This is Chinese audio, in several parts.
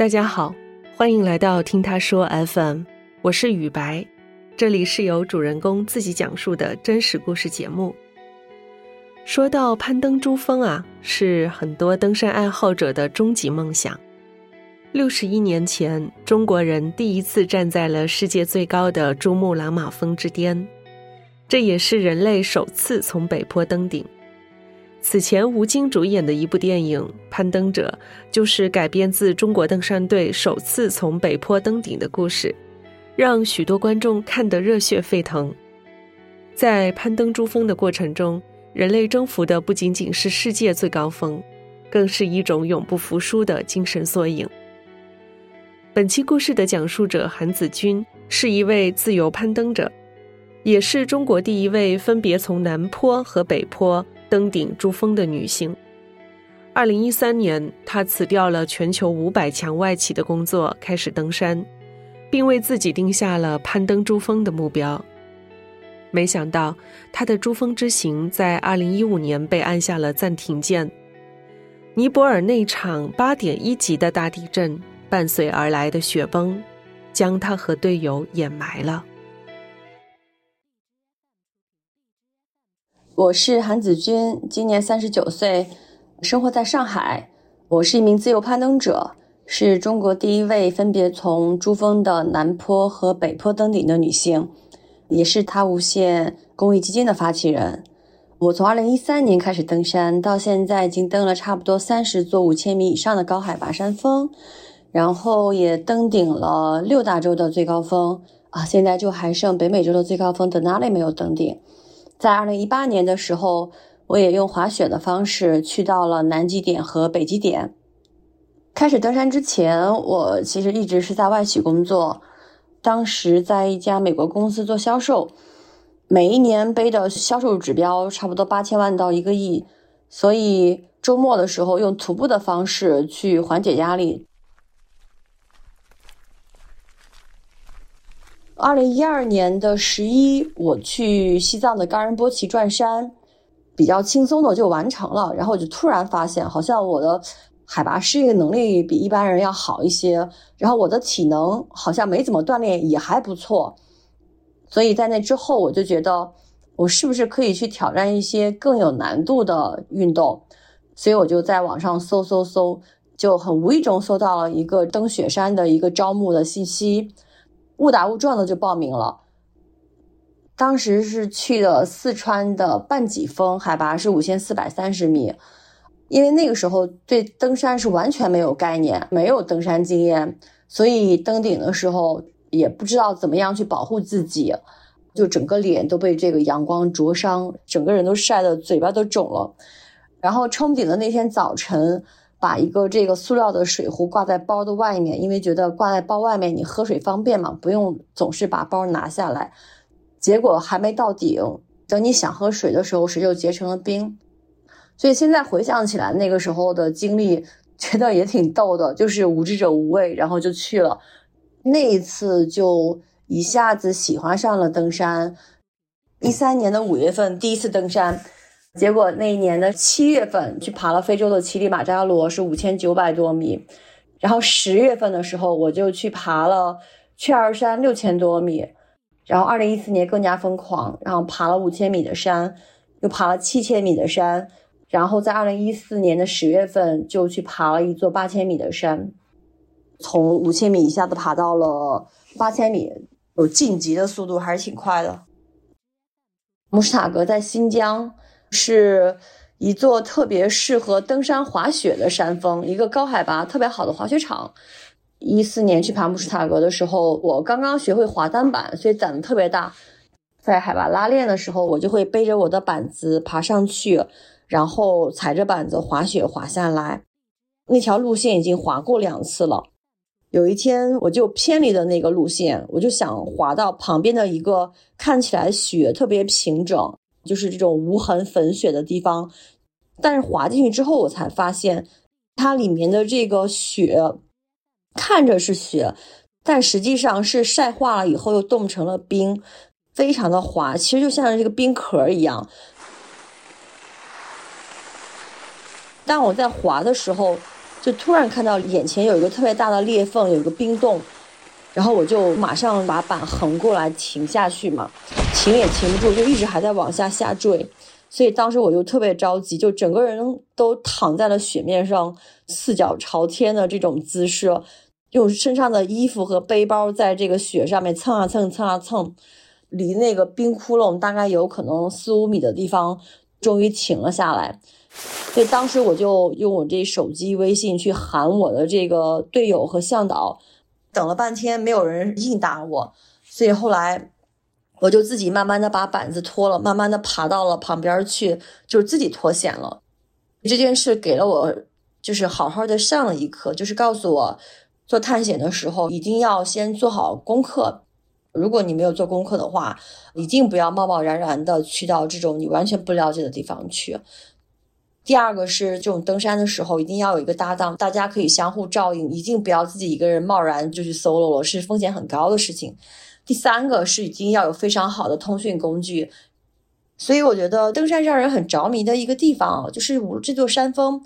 大家好，欢迎来到听他说 FM，我是雨白，这里是由主人公自己讲述的真实故事节目。说到攀登珠峰啊，是很多登山爱好者的终极梦想。六十一年前，中国人第一次站在了世界最高的珠穆朗玛峰之巅，这也是人类首次从北坡登顶。此前，吴京主演的一部电影《攀登者》就是改编自中国登山队首次从北坡登顶的故事，让许多观众看得热血沸腾。在攀登珠峰的过程中，人类征服的不仅仅是世界最高峰，更是一种永不服输的精神缩影。本期故事的讲述者韩子君是一位自由攀登者，也是中国第一位分别从南坡和北坡登顶珠峰的女性。二零一三年，她辞掉了全球五百强外企的工作，开始登山，并为自己定下了攀登珠峰的目标。没想到，她的珠峰之行在二零一五年被按下了暂停键。尼泊尔那场八点一级的大地震。伴随而来的雪崩，将他和队友掩埋了。我是韩子君，今年三十九岁，生活在上海。我是一名自由攀登者，是中国第一位分别从珠峰的南坡和北坡登顶的女性，也是他无限公益基金的发起人。我从二零一三年开始登山，到现在已经登了差不多三十座五千米以上的高海拔山峰。然后也登顶了六大洲的最高峰啊，现在就还剩北美洲的最高峰 Denali 没有登顶。在二零一八年的时候，我也用滑雪的方式去到了南极点和北极点。开始登山之前，我其实一直是在外企工作，当时在一家美国公司做销售，每一年背的销售指标差不多八千万到一个亿，所以周末的时候用徒步的方式去缓解压力。二零一二年的十一，我去西藏的冈仁波齐转山，比较轻松的就完成了。然后我就突然发现，好像我的海拔适应能力比一般人要好一些，然后我的体能好像没怎么锻炼也还不错。所以在那之后，我就觉得我是不是可以去挑战一些更有难度的运动？所以我就在网上搜搜搜，就很无意中搜到了一个登雪山的一个招募的信息。误打误撞的就报名了，当时是去的四川的半脊峰，海拔是五千四百三十米。因为那个时候对登山是完全没有概念，没有登山经验，所以登顶的时候也不知道怎么样去保护自己，就整个脸都被这个阳光灼伤，整个人都晒得嘴巴都肿了。然后冲顶的那天早晨。把一个这个塑料的水壶挂在包的外面，因为觉得挂在包外面你喝水方便嘛，不用总是把包拿下来。结果还没到顶，等你想喝水的时候，水就结成了冰。所以现在回想起来，那个时候的经历，觉得也挺逗的，就是无知者无畏，然后就去了。那一次就一下子喜欢上了登山。一三年的五月份，第一次登山。结果那一年的七月份去爬了非洲的乞力马扎罗，是五千九百多米。然后十月份的时候，我就去爬了雀儿山六千多米。然后二零一四年更加疯狂，然后爬了五千米的山，又爬了七千米的山。然后在二零一四年的十月份就去爬了一座八千米的山，从五千米一下子爬到了八千米，有晋级的速度还是挺快的。穆斯塔格在新疆。是一座特别适合登山滑雪的山峰，一个高海拔特别好的滑雪场。一四年去爬穆什塔格的时候，我刚刚学会滑单板，所以胆子特别大。在海拔拉练的时候，我就会背着我的板子爬上去，然后踩着板子滑雪滑下来。那条路线已经滑过两次了。有一天，我就偏离了那个路线，我就想滑到旁边的一个看起来雪特别平整。就是这种无痕粉雪的地方，但是滑进去之后，我才发现它里面的这个雪看着是雪，但实际上是晒化了以后又冻成了冰，非常的滑，其实就像这个冰壳一样。当我在滑的时候，就突然看到眼前有一个特别大的裂缝，有一个冰洞，然后我就马上把板横过来停下去嘛，停也停不住，就一直还在往下下坠。所以当时我就特别着急，就整个人都躺在了雪面上，四脚朝天的这种姿势，用身上的衣服和背包在这个雪上面蹭啊蹭，蹭啊蹭，离那个冰窟窿大概有可能四五米的地方，终于停了下来。所以当时我就用我这手机微信去喊我的这个队友和向导，等了半天没有人应答我，所以后来。我就自己慢慢的把板子脱了，慢慢的爬到了旁边去，就是自己脱险了。这件事给了我，就是好好的上了一课，就是告诉我，做探险的时候一定要先做好功课。如果你没有做功课的话，一定不要贸贸然然的去到这种你完全不了解的地方去。第二个是这种登山的时候，一定要有一个搭档，大家可以相互照应，一定不要自己一个人贸然就去 solo 了，是风险很高的事情。第三个是一定要有非常好的通讯工具，所以我觉得登山让人很着迷的一个地方啊，就是无这座山峰，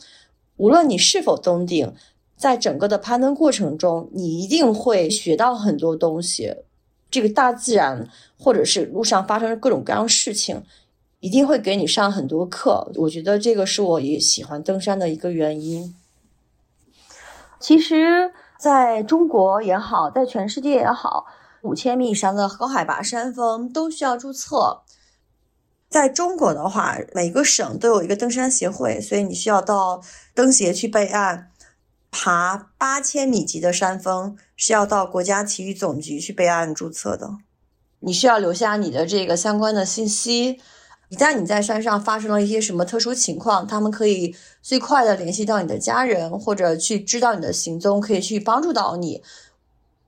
无论你是否登顶，在整个的攀登过程中，你一定会学到很多东西。这个大自然或者是路上发生各种各样的事情，一定会给你上很多课。我觉得这个是我也喜欢登山的一个原因。其实，在中国也好，在全世界也好。五千米以上的高海拔山峰都需要注册。在中国的话，每个省都有一个登山协会，所以你需要到登协去备案。爬八千米级的山峰是要到国家体育总局去备案注册的。你需要留下你的这个相关的信息。一旦你在山上发生了一些什么特殊情况，他们可以最快的联系到你的家人，或者去知道你的行踪，可以去帮助到你。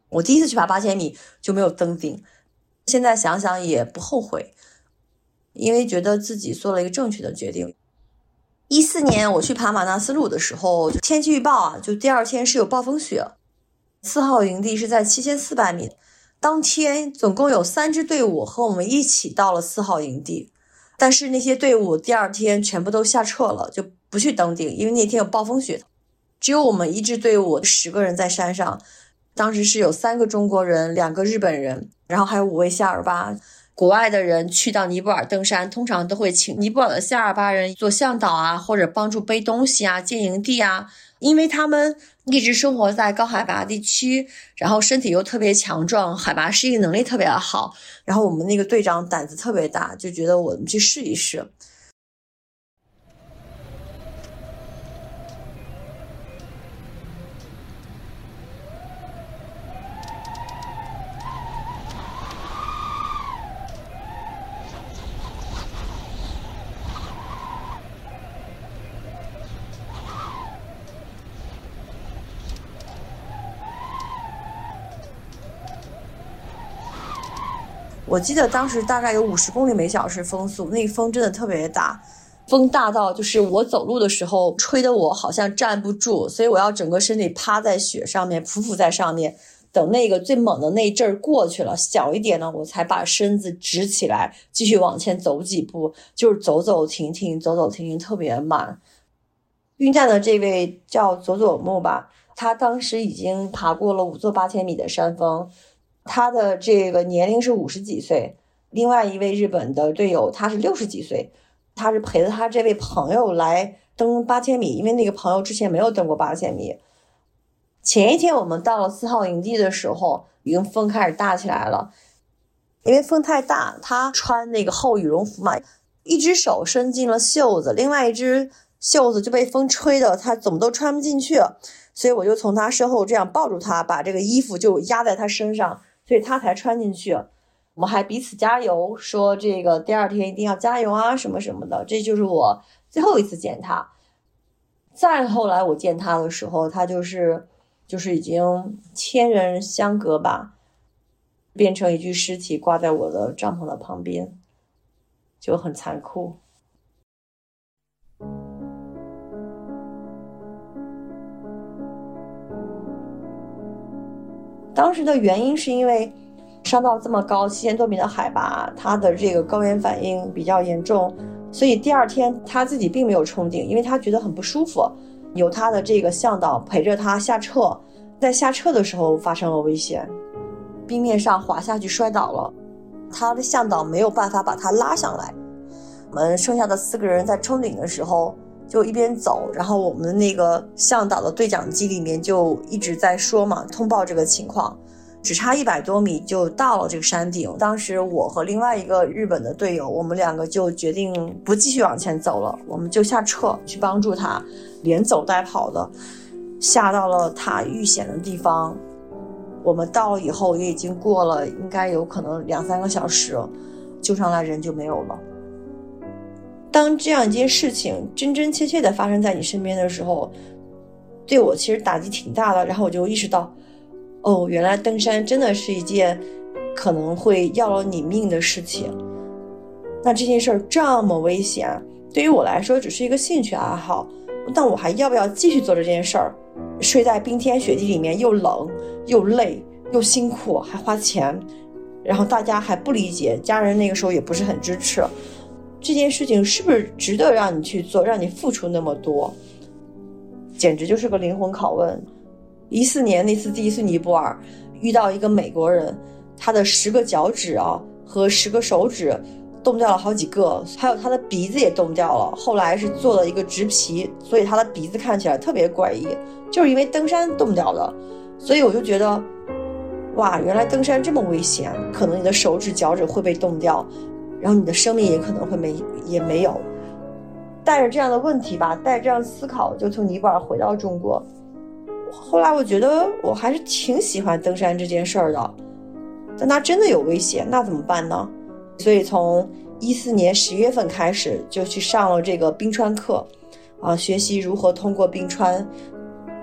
我第一次去爬八千米就没有登顶，现在想想也不后悔，因为觉得自己做了一个正确的决定。一四年我去爬马纳斯路的时候，天气预报啊，就第二天是有暴风雪。四号营地是在七千四百米，当天总共有三支队伍和我们一起到了四号营地，但是那些队伍第二天全部都下撤了，就不去登顶，因为那天有暴风雪，只有我们一支队伍十个人在山上。当时是有三个中国人，两个日本人，然后还有五位夏尔巴。国外的人去到尼泊尔登山，通常都会请尼泊尔的夏尔巴人做向导啊，或者帮助背东西啊、建营地啊，因为他们一直生活在高海拔地区，然后身体又特别强壮，海拔适应能力特别好。然后我们那个队长胆子特别大，就觉得我们去试一试。我记得当时大概有五十公里每小时风速，那风真的特别大，风大到就是我走路的时候吹得我好像站不住，所以我要整个身体趴在雪上面，匍匐在上面，等那个最猛的那一阵儿过去了，小一点呢，我才把身子直起来，继续往前走几步，就是走走停停，走走停停，特别慢。运站的这位叫佐佐木吧，他当时已经爬过了五座八千米的山峰。他的这个年龄是五十几岁，另外一位日本的队友他是六十几岁，他是陪着他这位朋友来登八千米，因为那个朋友之前没有登过八千米。前一天我们到了四号营地的时候，已经风开始大起来了，因为风太大，他穿那个厚羽绒服嘛，一只手伸进了袖子，另外一只袖子就被风吹的他怎么都穿不进去，所以我就从他身后这样抱住他，把这个衣服就压在他身上。所以他才穿进去，我们还彼此加油，说这个第二天一定要加油啊，什么什么的。这就是我最后一次见他。再后来我见他的时候，他就是就是已经千人相隔吧，变成一具尸体挂在我的帐篷的旁边，就很残酷。当时的原因是因为上到这么高七千多米的海拔，他的这个高原反应比较严重，所以第二天他自己并没有冲顶，因为他觉得很不舒服。由他的这个向导陪着他下撤，在下撤的时候发生了危险，冰面上滑下去摔倒了，他的向导没有办法把他拉上来。我们剩下的四个人在冲顶的时候就一边走，然后我们那个向导的对讲机里面就一直在说嘛，通报这个情况。只差一百多米就到了这个山顶。当时我和另外一个日本的队友，我们两个就决定不继续往前走了，我们就下撤去帮助他，连走带跑的下到了他遇险的地方。我们到了以后也已经过了，应该有可能两三个小时，救上来人就没有了。当这样一件事情真真切切的发生在你身边的时候，对我其实打击挺大的。然后我就意识到。哦，原来登山真的是一件可能会要了你命的事情。那这件事儿这么危险，对于我来说只是一个兴趣爱好，但我还要不要继续做这件事儿？睡在冰天雪地里面，又冷又累又辛苦，还花钱，然后大家还不理解，家人那个时候也不是很支持，这件事情是不是值得让你去做，让你付出那么多？简直就是个灵魂拷问。一四年那次第一次尼泊尔，遇到一个美国人，他的十个脚趾啊和十个手指冻掉了好几个，还有他的鼻子也冻掉了。后来是做了一个植皮，所以他的鼻子看起来特别怪异，就是因为登山冻掉的。所以我就觉得，哇，原来登山这么危险，可能你的手指脚趾会被冻掉，然后你的生命也可能会没也没有。带着这样的问题吧，带着这样思考，就从尼泊尔回到中国。后来我觉得我还是挺喜欢登山这件事儿的，但它真的有危险，那怎么办呢？所以从一四年十月份开始就去上了这个冰川课，啊，学习如何通过冰川。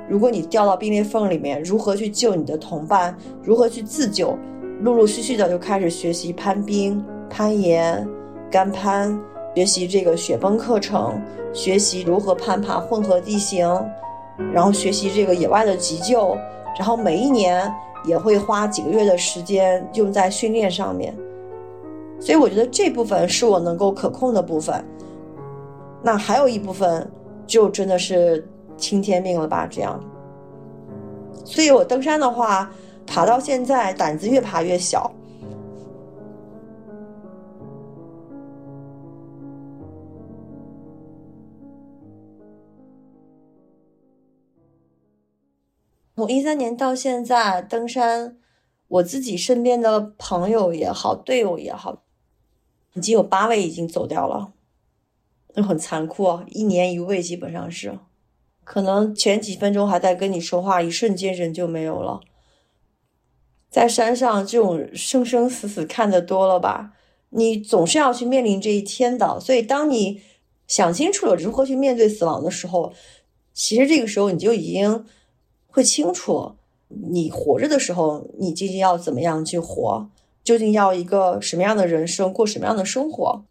如果你掉到冰裂缝里面，如何去救你的同伴，如何去自救，陆陆续续的就开始学习攀冰、攀岩、干攀，学习这个雪崩课程，学习如何攀爬混合地形。然后学习这个野外的急救，然后每一年也会花几个月的时间用在训练上面，所以我觉得这部分是我能够可控的部分。那还有一部分就真的是听天命了吧？这样，所以我登山的话，爬到现在胆子越爬越小。从一三年到现在，登山，我自己身边的朋友也好，队友也好，已经有八位已经走掉了，那很残酷啊！一年一位，基本上是，可能前几分钟还在跟你说话，一瞬间人就没有了。在山上，这种生生死死看得多了吧？你总是要去面临这一天的，所以当你想清楚了如何去面对死亡的时候，其实这个时候你就已经。会清楚，你活着的时候，你究竟要怎么样去活？究竟要一个什么样的人生，过什么样的生活？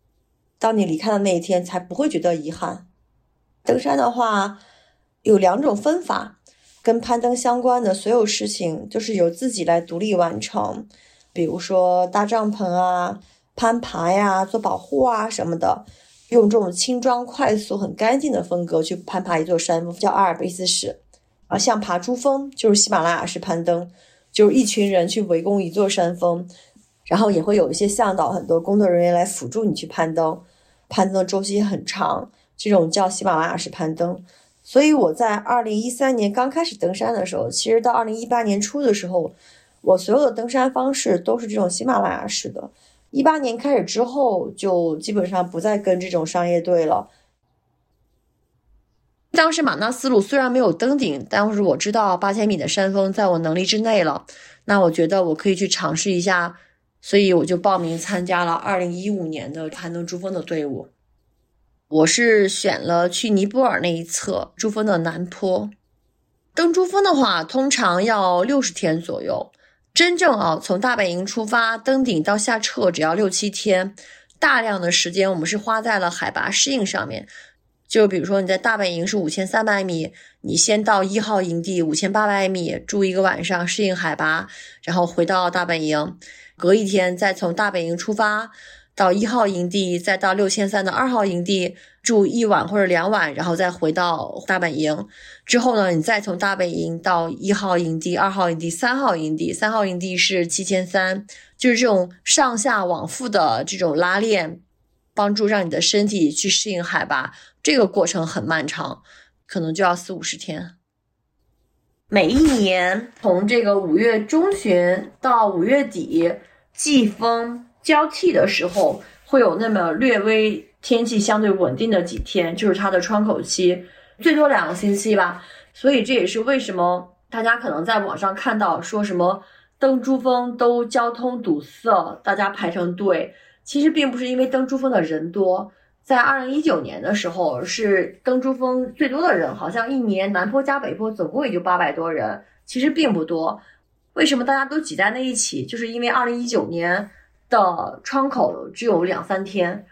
当你离开的那一天，才不会觉得遗憾。登山的话，有两种分法，跟攀登相关的所有事情，就是由自己来独立完成。比如说搭帐篷啊、攀爬呀、做保护啊什么的，用这种轻装、快速、很干净的风格去攀爬一座山，叫阿尔卑斯山。啊，像爬珠峰就是喜马拉雅式攀登，就是一群人去围攻一座山峰，然后也会有一些向导、很多工作人员来辅助你去攀登，攀登的周期很长，这种叫喜马拉雅式攀登。所以我在二零一三年刚开始登山的时候，其实到二零一八年初的时候，我所有的登山方式都是这种喜马拉雅式的。一八年开始之后，就基本上不再跟这种商业队了。当时马纳斯鲁虽然没有登顶，但是我知道八千米的山峰在我能力之内了。那我觉得我可以去尝试一下，所以我就报名参加了二零一五年的攀登珠峰的队伍。我是选了去尼泊尔那一侧珠峰的南坡。登珠峰的话，通常要六十天左右。真正啊，从大本营出发登顶到下撤只要六七天。大量的时间我们是花在了海拔适应上面。就比如说你在大本营是五千三百米，你先到一号营地五千八百米住一个晚上适应海拔，然后回到大本营，隔一天再从大本营出发，到一号营地，再到六千三的二号营地住一晚或者两晚，然后再回到大本营。之后呢，你再从大本营到一号营地、二号营地、三号营地，三号营地是七千三，就是这种上下往复的这种拉练，帮助让你的身体去适应海拔。这个过程很漫长，可能就要四五十天。每一年从这个五月中旬到五月底，季风。交替的时候会有那么略微天气相对稳定的几天，就是它的窗口期，最多两个星期吧。所以这也是为什么大家可能在网上看到说什么登珠峰都交通堵塞，大家排成队。其实并不是因为登珠峰的人多，在二零一九年的时候是登珠峰最多的人，好像一年南坡加北坡总共也就八百多人，其实并不多。为什么大家都挤在那一起？就是因为二零一九年。的窗口只有两三天，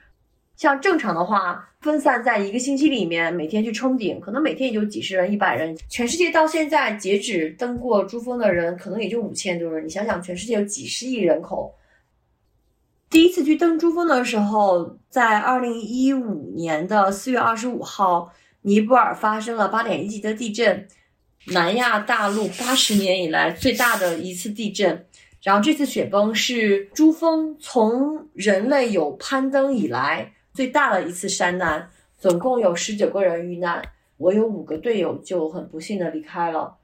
像正常的话，分散在一个星期里面，每天去冲顶，可能每天也就几十人、一百人。全世界到现在截止登过珠峰的人，可能也就五千多人。你想想，全世界有几十亿人口，一次去登珠峰的时候，在二零一五年的四月二十五号，尼泊尔发生了八点一级的地震，南亚大陆八十年以来最大的一次地震。然后这次雪崩是珠峰从人类有攀登以来最大的一次山难，总共有十九个人遇难，我有五个队友就很不幸的离开了。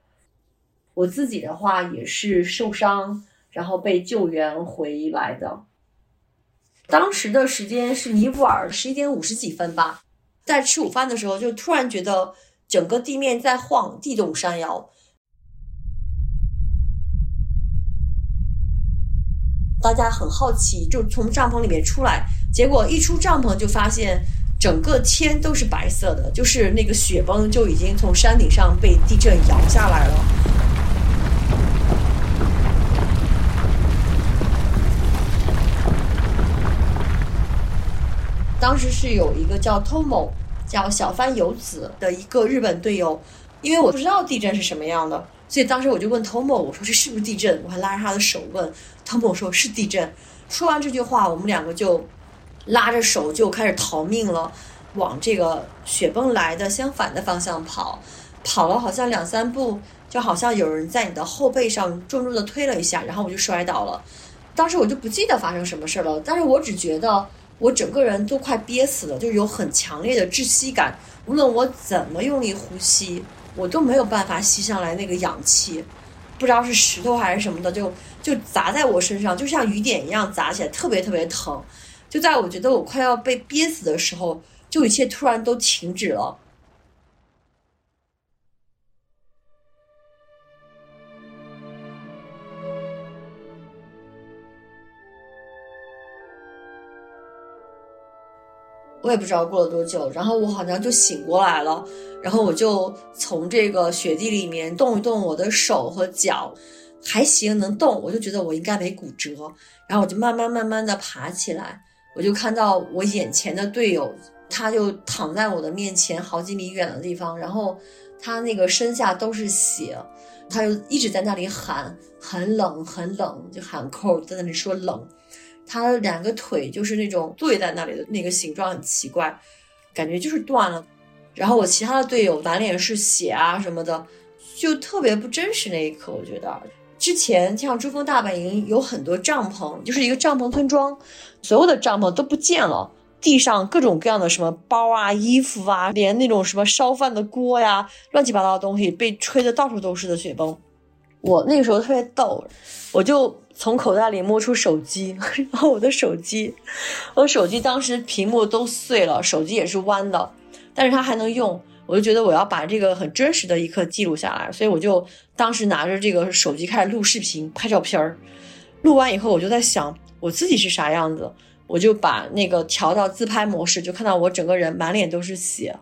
我自己的话也是受伤，然后被救援回来的。当时的时间是尼泊尔十一点五十几分吧，在吃午饭的时候就突然觉得整个地面在晃，地动山摇。大家很好奇，就从帐篷里面出来，结果一出帐篷就发现整个天都是白色的，就是那个雪崩就已经从山顶上被地震摇下来了。当时是有一个叫 Tomo，叫小帆游子的一个日本队友，因为我不知道地震是什么样的。所以当时我就问 Tomo，我说这是不是地震？我还拉着他的手问 Tomo 说是地震。说完这句话，我们两个就拉着手就开始逃命了，往这个雪崩来的相反的方向跑。跑了好像两三步，就好像有人在你的后背上重重的推了一下，然后我就摔倒了。当时我就不记得发生什么事了，但是我只觉得我整个人都快憋死了，就有很强烈的窒息感，无论我怎么用力呼吸。我都没有办法吸上来那个氧气，不知道是石头还是什么的，就就砸在我身上，就像雨点一样砸起来，特别特别疼。就在我觉得我快要被憋死的时候，就一切突然都停止了。我也不知道过了多久，然后我好像就醒过来了，然后我就从这个雪地里面动一动我的手和脚，还行能动，我就觉得我应该没骨折，然后我就慢慢慢慢的爬起来，我就看到我眼前的队友，他就躺在我的面前好几米远的地方，然后他那个身下都是血，他就一直在那里喊很冷很冷，就喊扣在那里说冷。他两个腿就是那种跪在那里的那个形状很奇怪，感觉就是断了。然后我其他的队友满脸是血啊什么的，就特别不真实。那一刻，我觉得之前像珠峰大本营有很多帐篷，就是一个帐篷村庄，所有的帐篷都不见了，地上各种各样的什么包啊、衣服啊，连那种什么烧饭的锅呀，乱七八糟的东西被吹得到处都是的雪崩。我那个时候特别逗，我就。从口袋里摸出手机，然后我的手机，我手机当时屏幕都碎了，手机也是弯的，但是它还能用，我就觉得我要把这个很真实的一刻记录下来，所以我就当时拿着这个手机开始录视频、拍照片儿。录完以后，我就在想我自己是啥样子，我就把那个调到自拍模式，就看到我整个人满脸都是血，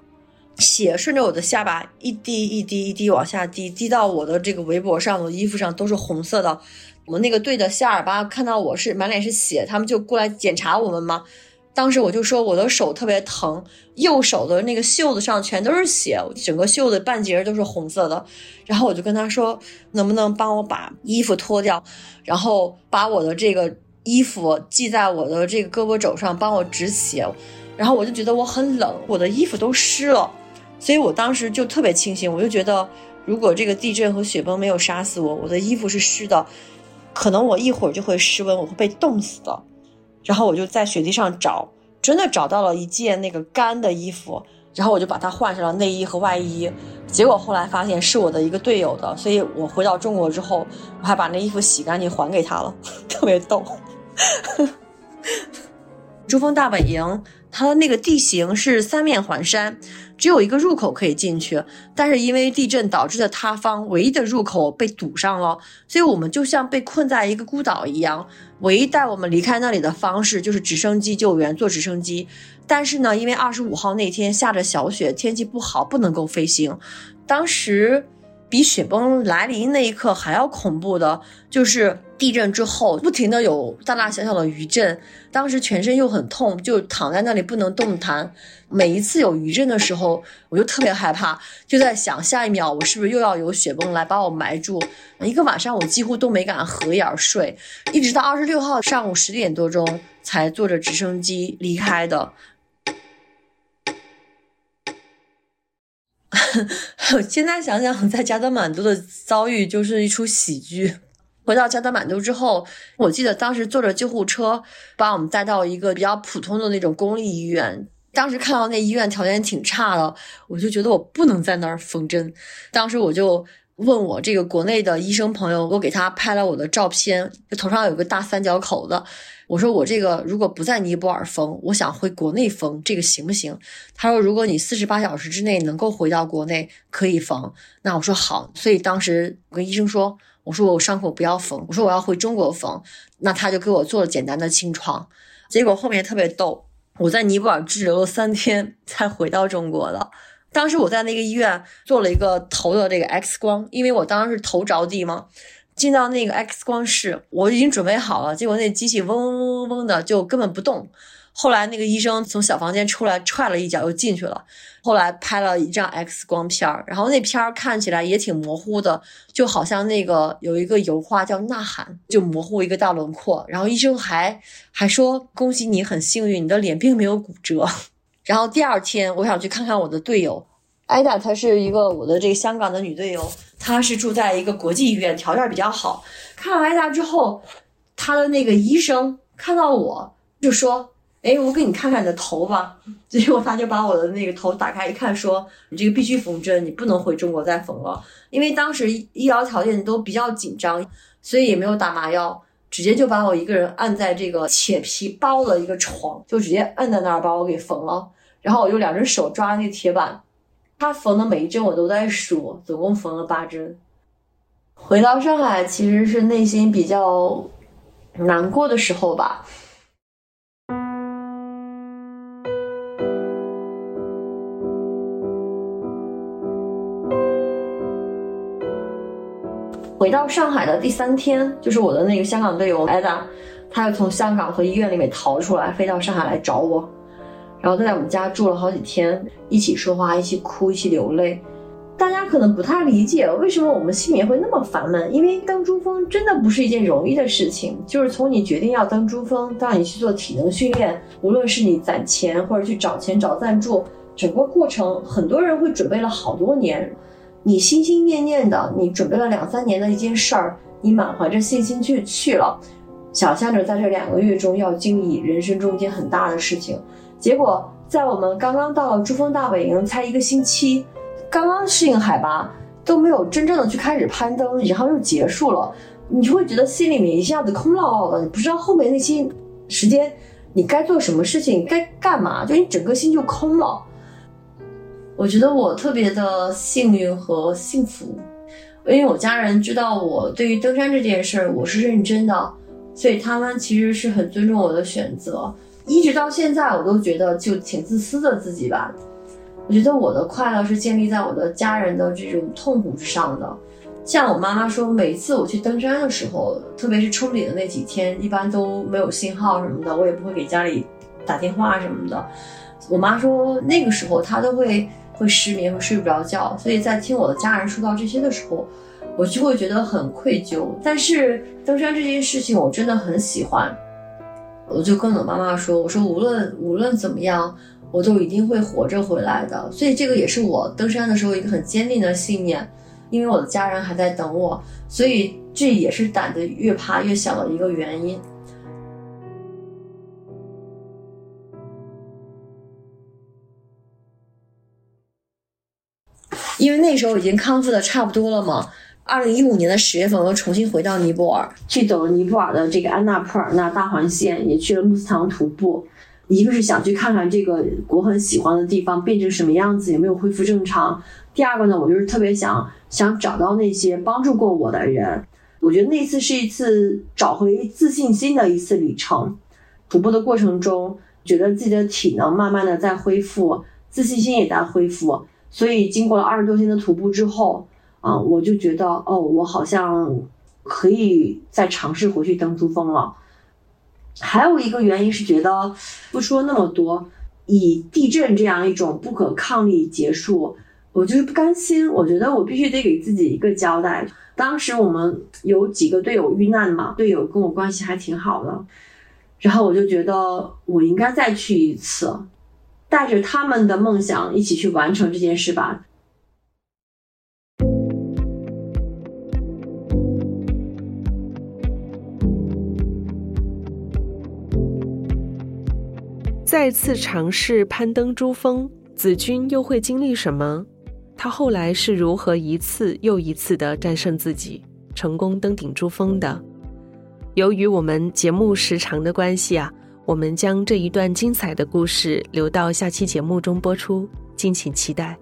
血顺着我的下巴一滴一滴一滴往下滴，滴到我的这个围脖上、我的衣服上都是红色的。我们那个队的夏尔巴看到我是满脸是血，他们就过来检查我们嘛。当时我就说我的手特别疼，右手的那个袖子上全都是血，整个袖子半截都是红色的。然后我就跟他说，能不能帮我把衣服脱掉，然后把我的这个衣服系在我的这个胳膊肘上，帮我止血。然后我就觉得我很冷，我的衣服都湿了，所以我当时就特别清醒，我就觉得如果这个地震和雪崩没有杀死我，我的衣服是湿的，可能我一会儿就会失温，我会被冻死的。然后我就在雪地上找，真的找到了一件那个干的衣服，然后我就把它换上了内衣和外衣。结果后来发现是我的一个队友的，所以我回到中国之后，我还把那衣服洗干净还给他了，特别逗。珠峰大本营。它的那个地形是三面环山，只有一个入口可以进去，但是因为地震导致的塌方，唯一的入口被堵上了，所以我们就像被困在一个孤岛一样。唯一带我们离开那里的方式就是直升机救援，坐直升机。但是呢，因为二十五号那天下着小雪，天气不好，不能够飞行。当时。比雪崩来临那一刻还要恐怖的，就是地震之后不停的有大大小小的余震，当时全身又很痛，就躺在那里不能动弹。每一次有余震的时候，我就特别害怕，就在想下一秒我是不是又要有雪崩来把我埋住。一个晚上我几乎都没敢合眼睡，一直到二十六号上午十点多钟才坐着直升机离开的。现在想想，在加德满都的遭遇就是一出喜剧。回到加德满都之后，我记得当时坐着救护车把我们带到一个比较普通的那种公立医院。当时看到那医院条件挺差的，我就觉得我不能在那儿缝针。当时我就问我这个国内的医生朋友，我给他拍了我的照片，头上有个大三角口子。我说我这个如果不在尼泊尔缝，我想回国内缝，这个行不行？他说如果你四十八小时之内能够回到国内，可以缝。那我说好。所以当时我跟医生说，我说我伤口不要缝，我说我要回中国缝。那他就给我做了简单的清创。结果后面特别逗，我在尼泊尔滞留了三天才回到中国的。当时我在那个医院做了一个头的这个 X 光，因为我当时是头着地嘛。进到那个 X 光室，我已经准备好了，结果那机器嗡嗡嗡嗡的，就根本不动。后来那个医生从小房间出来，踹了一脚又进去了。后来拍了一张 X 光片儿，然后那片儿看起来也挺模糊的，就好像那个有一个油画叫《呐喊》，就模糊一个大轮廓。然后医生还还说：“恭喜你，很幸运，你的脸并没有骨折。”然后第二天，我想去看看我的队友。艾达，她是一个我的这个香港的女队友，她是住在一个国际医院，条件比较好。看完艾达之后，她的那个医生看到我就说：“哎，我给你看看你的头吧。”结果他就把我的那个头打开一看，说：“你这个必须缝针，你不能回中国再缝了。”因为当时医疗条件都比较紧张，所以也没有打麻药，直接就把我一个人按在这个铁皮包的一个床，就直接摁在那儿把我给缝了。然后我就两只手抓那个铁板。他缝的每一针我都在数，总共缝了八针。回到上海其实是内心比较难过的时候吧。回到上海的第三天，就是我的那个香港队友艾达，他又从香港和医院里面逃出来，飞到上海来找我。然后他在我们家住了好几天，一起说话，一起哭，一起流泪。大家可能不太理解为什么我们心里会那么烦闷，因为登珠峰真的不是一件容易的事情。就是从你决定要登珠峰，到你去做体能训练，无论是你攒钱或者去找钱找赞助，整个过程很多人会准备了好多年。你心心念念的，你准备了两三年的一件事儿，你满怀着信心去去了，想象着在这两个月中要经历人生中间很大的事情。结果在我们刚刚到了珠峰大本营才一个星期，刚刚适应海拔，都没有真正的去开始攀登，然后又结束了，你就会觉得心里面一下子空落落的，你不知道后面那些时间你该做什么事情，该干嘛，就你整个心就空了。我觉得我特别的幸运和幸福，因为我家人知道我对于登山这件事儿我是认真的，所以他们其实是很尊重我的选择。一直到现在，我都觉得就挺自私的自己吧。我觉得我的快乐是建立在我的家人的这种痛苦之上的。像我妈妈说，每次我去登山的时候，特别是冲顶的那几天，一般都没有信号什么的，我也不会给家里打电话什么的。我妈说，那个时候她都会会失眠，会睡不着觉。所以在听我的家人说到这些的时候，我就会觉得很愧疚。但是登山这件事情，我真的很喜欢。我就跟我妈妈说：“我说无论无论怎么样，我都一定会活着回来的。”所以这个也是我登山的时候一个很坚定的信念，因为我的家人还在等我，所以这也是胆子越爬越小的一个原因。因为那时候已经康复的差不多了嘛。二零一五年的十月份，我又重新回到尼泊尔，去走了尼泊尔的这个安娜普尔纳大环线，也去了穆斯唐徒步。一个是想去看看这个我很喜欢的地方变成什么样子，有没有恢复正常。第二个呢，我就是特别想想找到那些帮助过我的人。我觉得那次是一次找回自信心的一次旅程。徒步的过程中，觉得自己的体能慢慢的在恢复，自信心也在恢复。所以经过了二十多天的徒步之后。啊，我就觉得哦，我好像可以再尝试回去登珠峰了。还有一个原因是觉得不说那么多，以地震这样一种不可抗力结束，我就是不甘心。我觉得我必须得给自己一个交代。当时我们有几个队友遇难嘛，队友跟我关系还挺好的，然后我就觉得我应该再去一次，带着他们的梦想一起去完成这件事吧。再次尝试攀登珠峰，子君又会经历什么？他后来是如何一次又一次的战胜自己，成功登顶珠峰的？由于我们节目时长的关系啊，我们将这一段精彩的故事留到下期节目中播出，敬请期待。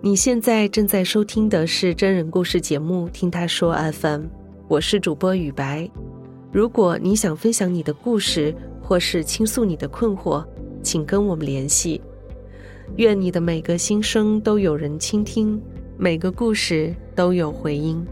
你现在正在收听的是真人故事节目《听他说 FM》，我是主播雨白。如果你想分享你的故事，或是倾诉你的困惑，请跟我们联系。愿你的每个心声都有人倾听，每个故事都有回音。